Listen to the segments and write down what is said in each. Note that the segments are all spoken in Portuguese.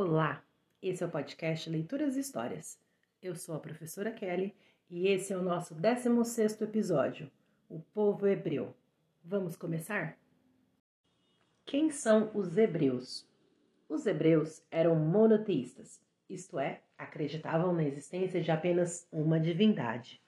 Olá, esse é o podcast Leituras e Histórias. Eu sou a professora Kelly e esse é o nosso 16º episódio, O Povo Hebreu. Vamos começar? Quem são os hebreus? Os hebreus eram monoteístas, isto é, acreditavam na existência de apenas uma divindade.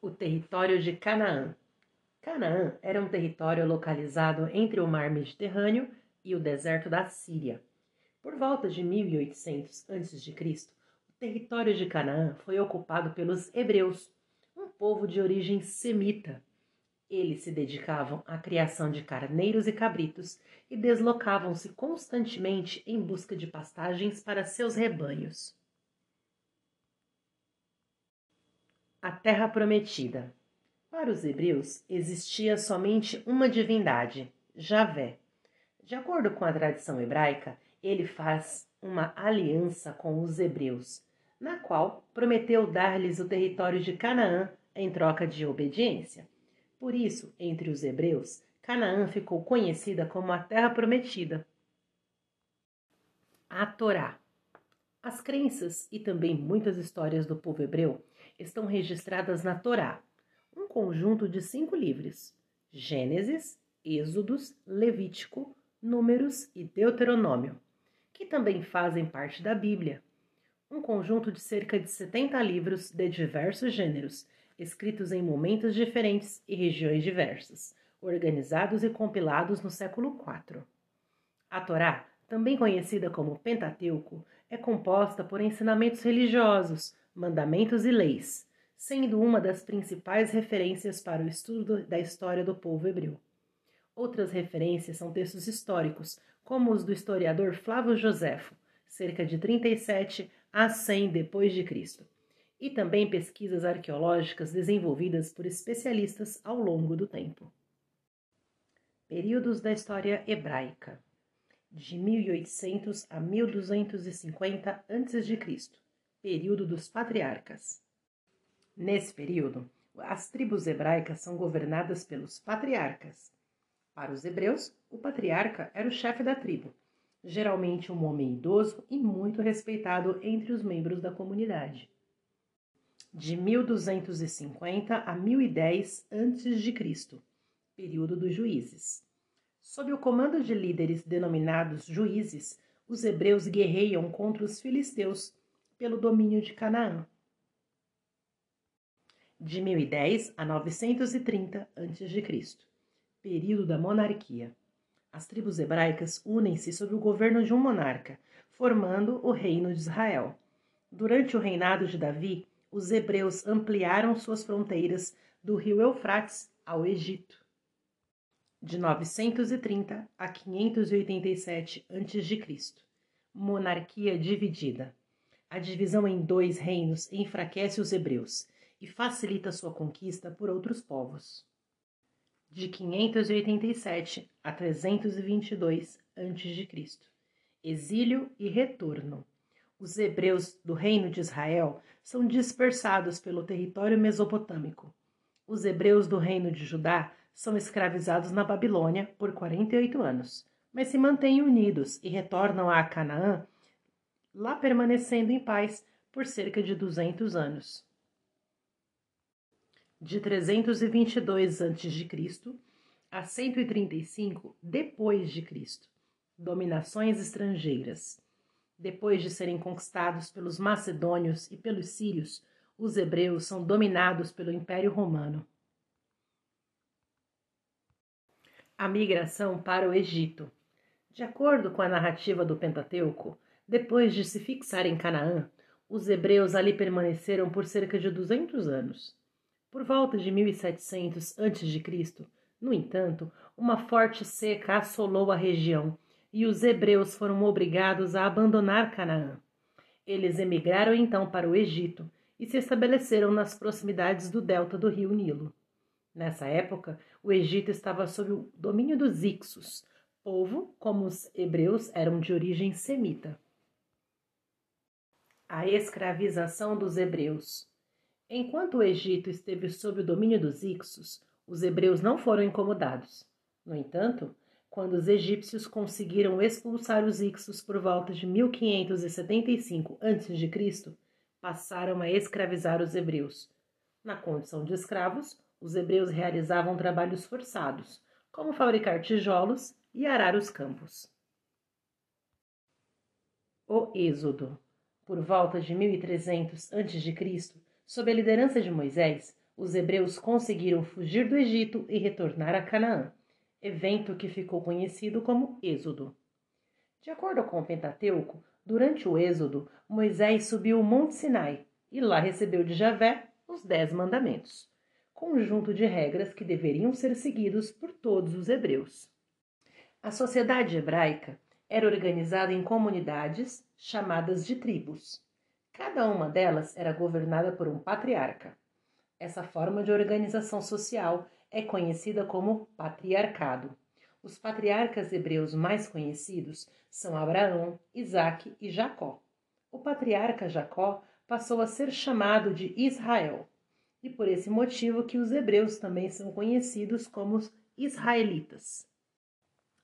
O território de Canaã. Canaã era um território localizado entre o mar Mediterrâneo e o deserto da Síria. Por volta de 1800 a.C., o território de Canaã foi ocupado pelos hebreus, um povo de origem semita. Eles se dedicavam à criação de carneiros e cabritos e deslocavam-se constantemente em busca de pastagens para seus rebanhos. A Terra Prometida. Para os hebreus existia somente uma divindade, Javé. De acordo com a tradição hebraica, ele faz uma aliança com os hebreus, na qual prometeu dar-lhes o território de Canaã em troca de obediência. Por isso, entre os hebreus, Canaã ficou conhecida como a Terra Prometida. A Torá. As crenças e também muitas histórias do povo hebreu estão registradas na Torá, um conjunto de cinco livros: Gênesis, Êxodos, Levítico, Números e Deuteronômio que também fazem parte da Bíblia. Um conjunto de cerca de 70 livros de diversos gêneros, escritos em momentos diferentes e regiões diversas, organizados e compilados no século IV. A Torá, também conhecida como Pentateuco, é composta por ensinamentos religiosos, mandamentos e leis, sendo uma das principais referências para o estudo da história do povo hebreu. Outras referências são textos históricos, como os do historiador Flávio Joséfo, cerca de 37 a 100 depois de Cristo, e também pesquisas arqueológicas desenvolvidas por especialistas ao longo do tempo. Períodos da história hebraica: de 1800 a 1250 a.C., período dos patriarcas. Nesse período, as tribos hebraicas são governadas pelos patriarcas, para os hebreus, o patriarca era o chefe da tribo, geralmente um homem idoso e muito respeitado entre os membros da comunidade. De 1250 a 1010 a.C., período dos juízes. Sob o comando de líderes denominados juízes, os hebreus guerreiam contra os filisteus pelo domínio de Canaã. De 1010 a 930 a.C período da monarquia. As tribos hebraicas unem-se sob o governo de um monarca, formando o Reino de Israel. Durante o reinado de Davi, os hebreus ampliaram suas fronteiras do rio Eufrates ao Egito. De 930 a 587 a.C. Monarquia dividida. A divisão em dois reinos enfraquece os hebreus e facilita sua conquista por outros povos de 587 a 322 a.C. Exílio e retorno. Os hebreus do reino de Israel são dispersados pelo território mesopotâmico. Os hebreus do reino de Judá são escravizados na Babilônia por 48 anos, mas se mantêm unidos e retornam a Canaã, lá permanecendo em paz por cerca de 200 anos de 322 a.C. a 135 depois de Cristo. Dominações estrangeiras. Depois de serem conquistados pelos macedônios e pelos sírios, os hebreus são dominados pelo Império Romano. A migração para o Egito. De acordo com a narrativa do Pentateuco, depois de se fixar em Canaã, os hebreus ali permaneceram por cerca de 200 anos. Por volta de 1700 a.C., no entanto, uma forte seca assolou a região e os hebreus foram obrigados a abandonar Canaã. Eles emigraram então para o Egito e se estabeleceram nas proximidades do delta do rio Nilo. Nessa época, o Egito estava sob o domínio dos Ixos, povo como os hebreus eram de origem semita. A escravização dos hebreus. Enquanto o Egito esteve sob o domínio dos Ixos, os hebreus não foram incomodados. No entanto, quando os egípcios conseguiram expulsar os Ixos por volta de 1575 a.C., passaram a escravizar os hebreus. Na condição de escravos, os hebreus realizavam trabalhos forçados, como fabricar tijolos e arar os campos. O Êxodo. Por volta de 1300 a.C., sob a liderança de Moisés, os hebreus conseguiram fugir do Egito e retornar a Canaã, evento que ficou conhecido como Êxodo. De acordo com o Pentateuco, durante o Êxodo, Moisés subiu o Monte Sinai e lá recebeu de Javé os Dez Mandamentos, conjunto de regras que deveriam ser seguidos por todos os hebreus. A sociedade hebraica era organizada em comunidades chamadas de tribos. Cada uma delas era governada por um patriarca. Essa forma de organização social é conhecida como patriarcado. Os patriarcas hebreus mais conhecidos são Abraão, Isaque e Jacó. O patriarca Jacó passou a ser chamado de Israel, e por esse motivo que os hebreus também são conhecidos como israelitas.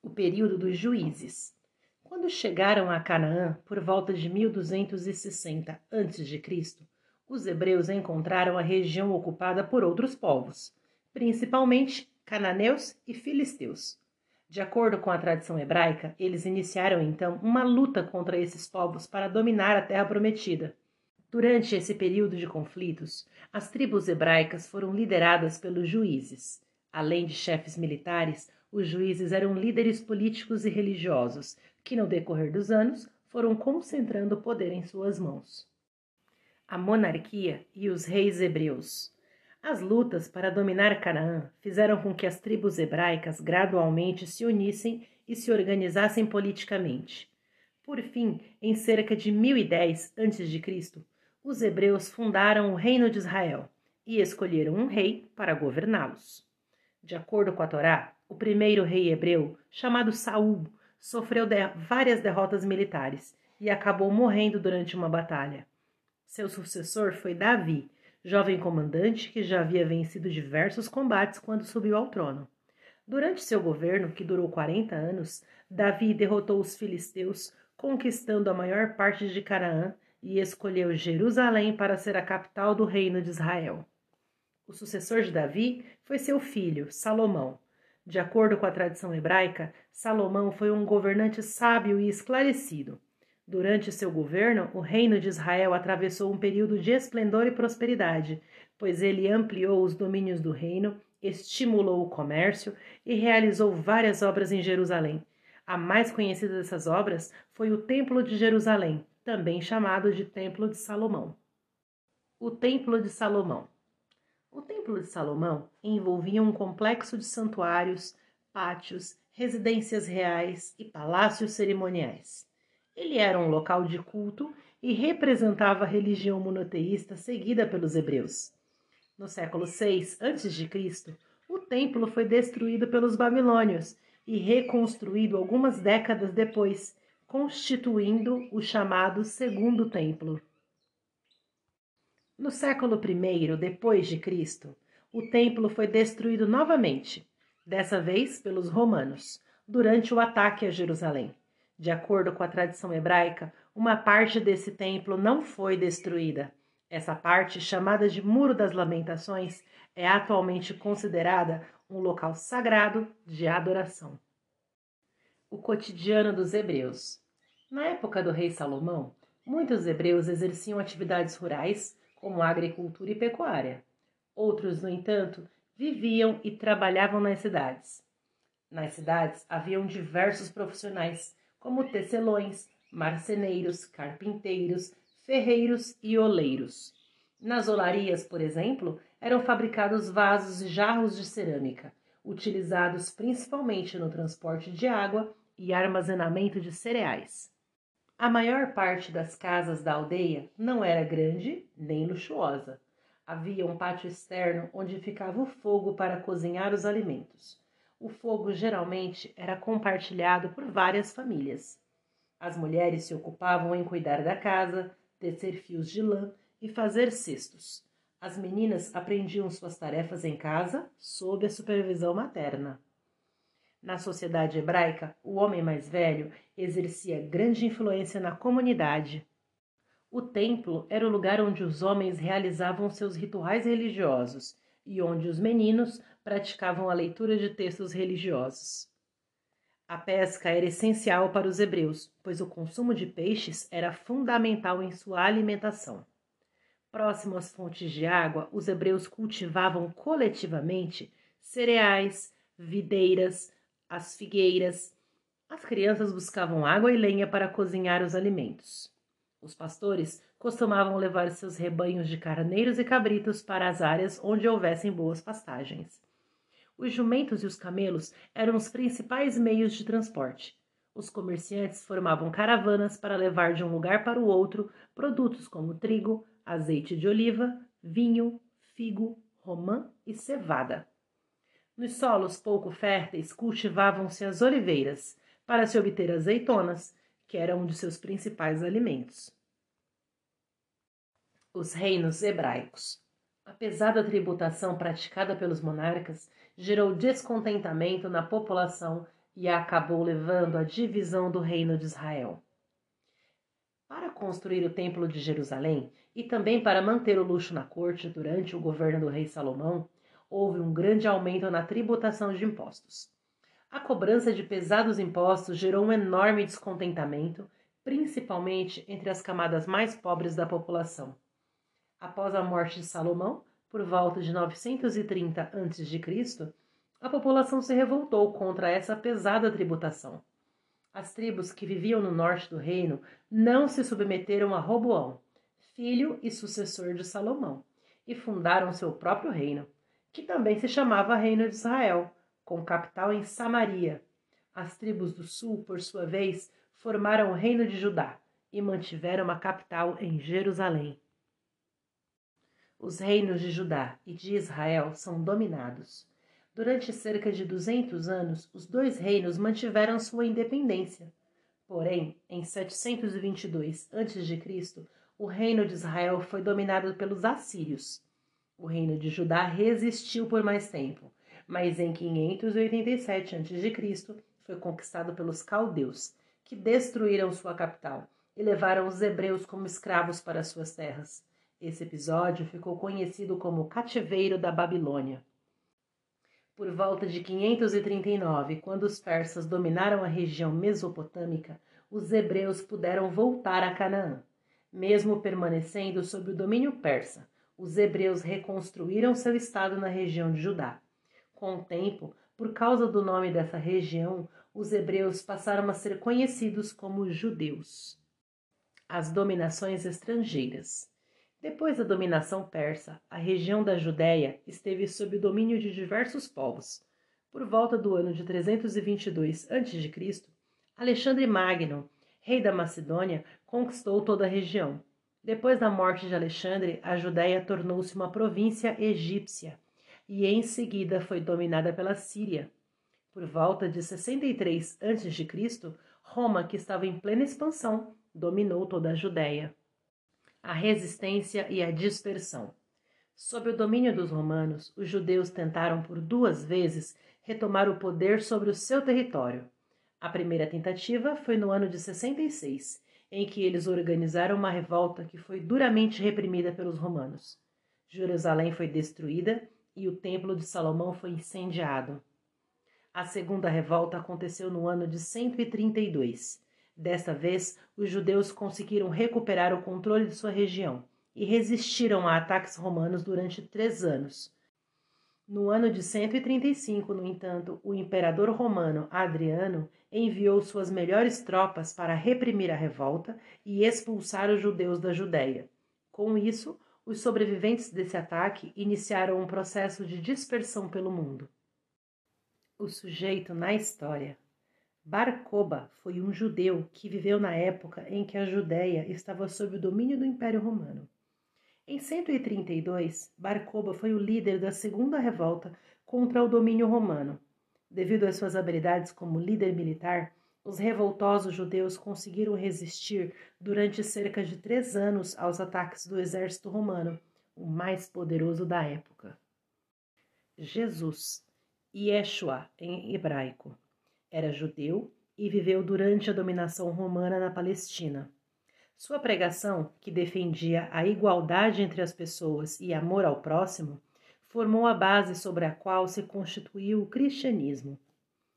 O período dos juízes. Quando chegaram a Canaã por volta de 1260 a.C., os hebreus encontraram a região ocupada por outros povos, principalmente cananeus e filisteus. De acordo com a tradição hebraica, eles iniciaram então uma luta contra esses povos para dominar a terra prometida. Durante esse período de conflitos, as tribos hebraicas foram lideradas pelos juízes. Além de chefes militares, os juízes eram líderes políticos e religiosos, que no decorrer dos anos foram concentrando o poder em suas mãos a monarquia e os reis hebreus. As lutas para dominar Canaã fizeram com que as tribos hebraicas gradualmente se unissem e se organizassem politicamente. Por fim, em cerca de 1010 a.C., os hebreus fundaram o Reino de Israel e escolheram um rei para governá-los. De acordo com a Torá, o primeiro rei hebreu, chamado Saul, sofreu de várias derrotas militares e acabou morrendo durante uma batalha. Seu sucessor foi Davi, jovem comandante que já havia vencido diversos combates quando subiu ao trono. Durante seu governo, que durou 40 anos, Davi derrotou os filisteus, conquistando a maior parte de Canaã e escolheu Jerusalém para ser a capital do reino de Israel. O sucessor de Davi foi seu filho, Salomão. De acordo com a tradição hebraica, Salomão foi um governante sábio e esclarecido. Durante seu governo, o reino de Israel atravessou um período de esplendor e prosperidade, pois ele ampliou os domínios do reino, estimulou o comércio e realizou várias obras em Jerusalém. A mais conhecida dessas obras foi o Templo de Jerusalém, também chamado de Templo de Salomão. O Templo de Salomão. O Templo de Salomão envolvia um complexo de santuários, pátios, residências reais e palácios cerimoniais. Ele era um local de culto e representava a religião monoteísta seguida pelos hebreus. No século VI a.C., o templo foi destruído pelos babilônios e reconstruído algumas décadas depois, constituindo o chamado Segundo Templo. No século I depois de Cristo, o templo foi destruído novamente, dessa vez pelos romanos, durante o ataque a Jerusalém. De acordo com a tradição hebraica, uma parte desse templo não foi destruída. Essa parte, chamada de Muro das Lamentações, é atualmente considerada um local sagrado de adoração. O cotidiano dos hebreus. Na época do rei Salomão, muitos hebreus exerciam atividades rurais, como agricultura e pecuária. Outros, no entanto, viviam e trabalhavam nas cidades. Nas cidades haviam diversos profissionais como tecelões, marceneiros, carpinteiros, ferreiros e oleiros. Nas olarias, por exemplo, eram fabricados vasos e jarros de cerâmica, utilizados principalmente no transporte de água e armazenamento de cereais. A maior parte das casas da aldeia não era grande nem luxuosa. Havia um pátio externo onde ficava o fogo para cozinhar os alimentos o fogo geralmente era compartilhado por várias famílias. As mulheres se ocupavam em cuidar da casa, tecer fios de lã e fazer cestos. As meninas aprendiam suas tarefas em casa sob a supervisão materna. Na sociedade hebraica, o homem mais velho exercia grande influência na comunidade. O templo era o lugar onde os homens realizavam seus rituais religiosos e onde os meninos praticavam a leitura de textos religiosos. A pesca era essencial para os hebreus, pois o consumo de peixes era fundamental em sua alimentação. Próximo às fontes de água, os hebreus cultivavam coletivamente cereais, videiras, as figueiras. As crianças buscavam água e lenha para cozinhar os alimentos. Os pastores costumavam levar seus rebanhos de carneiros e cabritos para as áreas onde houvessem boas pastagens. Os jumentos e os camelos eram os principais meios de transporte. Os comerciantes formavam caravanas para levar de um lugar para o outro produtos como trigo, azeite de oliva, vinho, figo, romã e cevada. Nos solos pouco férteis cultivavam-se as oliveiras, para se obter azeitonas, que eram um de seus principais alimentos. Os reinos hebraicos. A pesada tributação praticada pelos monarcas gerou descontentamento na população e acabou levando à divisão do reino de Israel. Para construir o Templo de Jerusalém e também para manter o luxo na corte durante o governo do rei Salomão, houve um grande aumento na tributação de impostos. A cobrança de pesados impostos gerou um enorme descontentamento, principalmente entre as camadas mais pobres da população. Após a morte de Salomão, por volta de 930 a.C., a população se revoltou contra essa pesada tributação. As tribos que viviam no norte do reino não se submeteram a Roboão, filho e sucessor de Salomão, e fundaram seu próprio reino que também se chamava Reino de Israel, com capital em Samaria. As tribos do sul, por sua vez, formaram o Reino de Judá e mantiveram uma capital em Jerusalém. Os reinos de Judá e de Israel são dominados. Durante cerca de 200 anos, os dois reinos mantiveram sua independência. Porém, em 722 a.C., o reino de Israel foi dominado pelos assírios. O reino de Judá resistiu por mais tempo, mas em 587 a.C. foi conquistado pelos caldeus, que destruíram sua capital e levaram os hebreus como escravos para suas terras. Esse episódio ficou conhecido como Cativeiro da Babilônia. Por volta de 539, quando os persas dominaram a região mesopotâmica, os hebreus puderam voltar a Canaã, mesmo permanecendo sob o domínio persa os hebreus reconstruíram seu estado na região de Judá. Com o tempo, por causa do nome dessa região, os hebreus passaram a ser conhecidos como judeus. As dominações estrangeiras. Depois da dominação persa, a região da Judéia esteve sob o domínio de diversos povos. Por volta do ano de 322 a.C., Alexandre Magno, rei da Macedônia, conquistou toda a região. Depois da morte de Alexandre, a Judéia tornou-se uma província egípcia e em seguida foi dominada pela Síria. Por volta de 63 a.C., Roma, que estava em plena expansão, dominou toda a Judéia. A resistência e a dispersão. Sob o domínio dos romanos, os judeus tentaram por duas vezes retomar o poder sobre o seu território. A primeira tentativa foi no ano de 66 em que eles organizaram uma revolta que foi duramente reprimida pelos romanos. Jerusalém foi destruída e o Templo de Salomão foi incendiado. A segunda revolta aconteceu no ano de 132. Desta vez, os judeus conseguiram recuperar o controle de sua região e resistiram a ataques romanos durante três anos. No ano de 135, no entanto, o imperador romano Adriano enviou suas melhores tropas para reprimir a revolta e expulsar os judeus da Judéia. Com isso, os sobreviventes desse ataque iniciaram um processo de dispersão pelo mundo. O sujeito na história. Barcoba foi um judeu que viveu na época em que a Judéia estava sob o domínio do Império Romano. Em 132, Barcoba foi o líder da segunda revolta contra o domínio romano. Devido às suas habilidades como líder militar, os revoltosos judeus conseguiram resistir durante cerca de três anos aos ataques do exército romano, o mais poderoso da época. Jesus, Yeshua em hebraico. Era judeu e viveu durante a dominação romana na Palestina. Sua pregação, que defendia a igualdade entre as pessoas e amor ao próximo, formou a base sobre a qual se constituiu o cristianismo.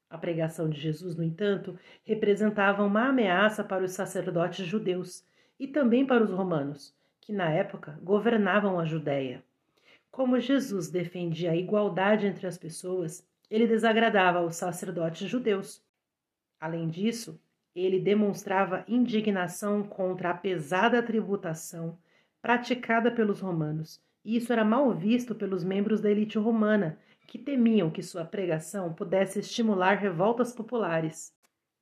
A pregação de Jesus, no entanto, representava uma ameaça para os sacerdotes judeus e também para os romanos, que na época governavam a Judéia. Como Jesus defendia a igualdade entre as pessoas, ele desagradava os sacerdotes judeus. Além disso, ele demonstrava indignação contra a pesada tributação praticada pelos romanos, e isso era mal visto pelos membros da elite romana, que temiam que sua pregação pudesse estimular revoltas populares.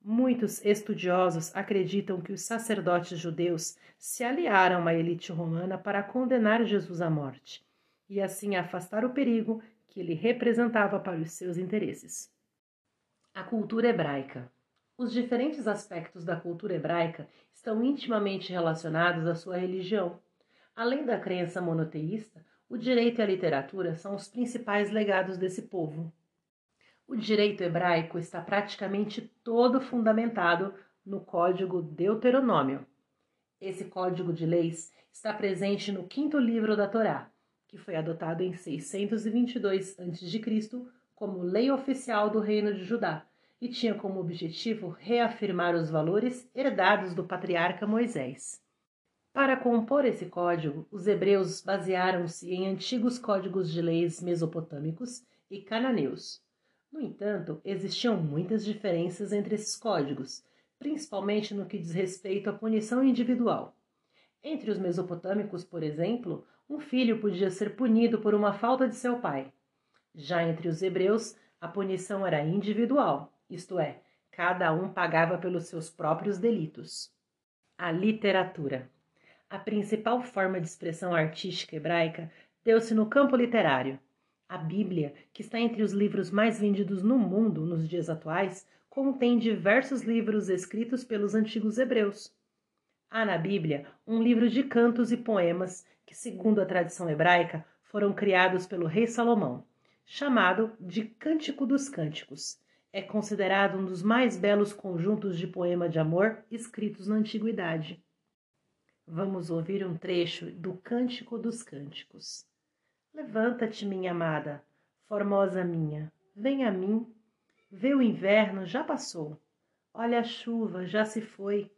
Muitos estudiosos acreditam que os sacerdotes judeus se aliaram à elite romana para condenar Jesus à morte e assim afastar o perigo que ele representava para os seus interesses. A cultura hebraica. Os diferentes aspectos da cultura hebraica estão intimamente relacionados à sua religião. Além da crença monoteísta, o direito e a literatura são os principais legados desse povo. O direito hebraico está praticamente todo fundamentado no Código Deuteronômio. Esse código de leis está presente no quinto livro da Torá, que foi adotado em 622 a.C. como lei oficial do Reino de Judá e tinha como objetivo reafirmar os valores herdados do patriarca Moisés. Para compor esse código, os hebreus basearam-se em antigos códigos de leis mesopotâmicos e cananeus. No entanto, existiam muitas diferenças entre esses códigos, principalmente no que diz respeito à punição individual. Entre os mesopotâmicos, por exemplo, um filho podia ser punido por uma falta de seu pai. Já entre os hebreus, a punição era individual, isto é, cada um pagava pelos seus próprios delitos. A literatura. A principal forma de expressão artística hebraica deu-se no campo literário. A Bíblia, que está entre os livros mais vendidos no mundo nos dias atuais, contém diversos livros escritos pelos antigos hebreus. Há na Bíblia um livro de cantos e poemas que, segundo a tradição hebraica, foram criados pelo rei Salomão, chamado de Cântico dos Cânticos. É considerado um dos mais belos conjuntos de poema de amor escritos na antiguidade. Vamos ouvir um trecho do Cântico dos Cânticos. Levanta-te, minha amada, formosa minha, vem a mim. Vê o inverno, já passou. Olha a chuva, já se foi.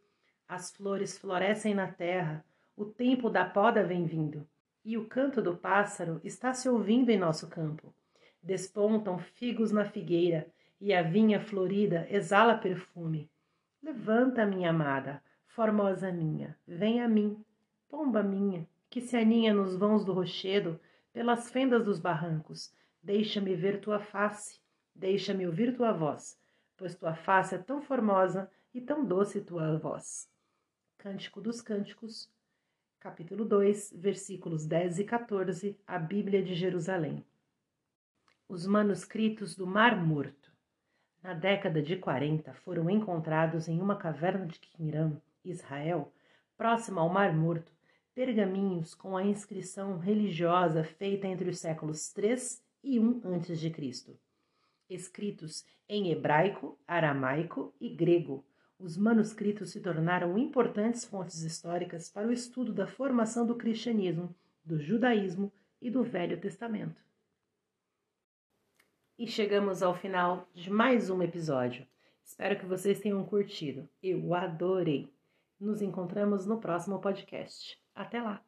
As flores florescem na terra, o tempo da poda vem vindo, e o canto do pássaro está se ouvindo em nosso campo. Despontam figos na figueira, e a vinha florida exala perfume. Levanta, minha amada, formosa minha, vem a mim, pomba minha, que se aninha nos vãos do rochedo, pelas fendas dos barrancos. Deixa-me ver tua face, deixa-me ouvir tua voz, pois tua face é tão formosa e tão doce tua voz. Cântico dos Cânticos, capítulo 2, versículos 10 e 14, a Bíblia de Jerusalém. Os manuscritos do Mar Morto. Na década de 40, foram encontrados em uma caverna de Qumran, Israel, próximo ao Mar Morto, pergaminhos com a inscrição religiosa feita entre os séculos 3 e 1 a.C., escritos em hebraico, aramaico e grego, os manuscritos se tornaram importantes fontes históricas para o estudo da formação do cristianismo, do judaísmo e do Velho Testamento. E chegamos ao final de mais um episódio. Espero que vocês tenham curtido. Eu adorei. Nos encontramos no próximo podcast. Até lá!